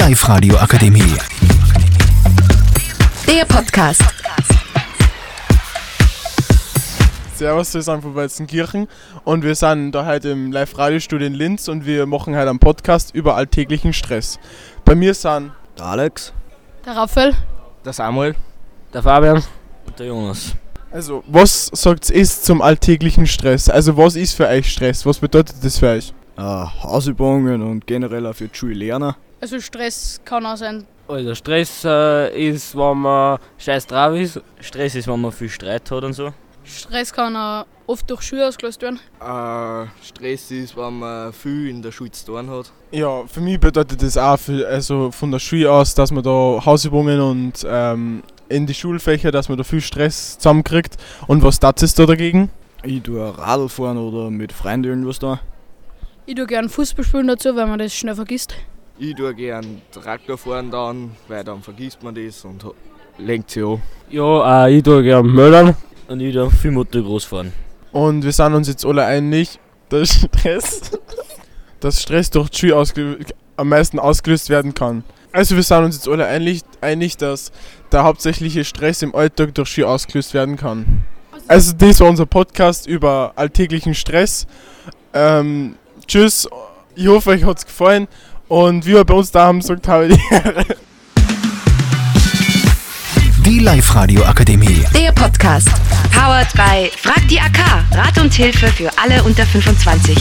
Live-Radio Akademie. Der Podcast. Servus, wir sind von Weizenkirchen und wir sind da heute im Live-Radio-Studio in Linz und wir machen heute einen Podcast über alltäglichen Stress. Bei mir sind Der Alex. Der Raphael. Der Samuel, der Fabian und der Jonas. Also, was sagt ist zum alltäglichen Stress? Also, was ist für euch Stress? Was bedeutet das für euch? Äh, Hausübungen und generell auch für die Schule lernen. Also Stress kann auch sein. Also Stress äh, ist, wenn man scheiß drauf ist. Stress ist, wenn man viel Streit hat und so. Stress kann auch oft durch Schule ausgelöst werden. Äh, Stress ist, wenn man viel in der Schule zu tun hat. Ja, für mich bedeutet das auch für, also von der Schule aus, dass man da Hausübungen und ähm, in die Schulfächer, dass man da viel Stress zusammenkriegt. Und was tat es da dagegen? Ich tue Radl fahren oder mit Freunden irgendwas da. Ich tue gern Fußball spielen dazu, weil man das schnell vergisst. Ich tue gern Traktor fahren dann, weil dann vergisst man das und lenkt sich an. Ja, äh, ich tue gerne Möllern und ich tue viel Mutter groß fahren. Und wir sind uns jetzt alle einig, dass Stress, dass Stress durch die Schule am meisten ausgelöst werden kann. Also wir sind uns jetzt alle einig, einig, dass der hauptsächliche Stress im Alltag durch Schule ausgelöst werden kann. Also das war unser Podcast über alltäglichen Stress. Ähm, tschüss, ich hoffe euch hat's gefallen und wie wir bei uns da haben, sagt habe die Die Live-Radio Akademie. Der Podcast. Powered by Frag die AK. Rat und Hilfe für alle unter 25.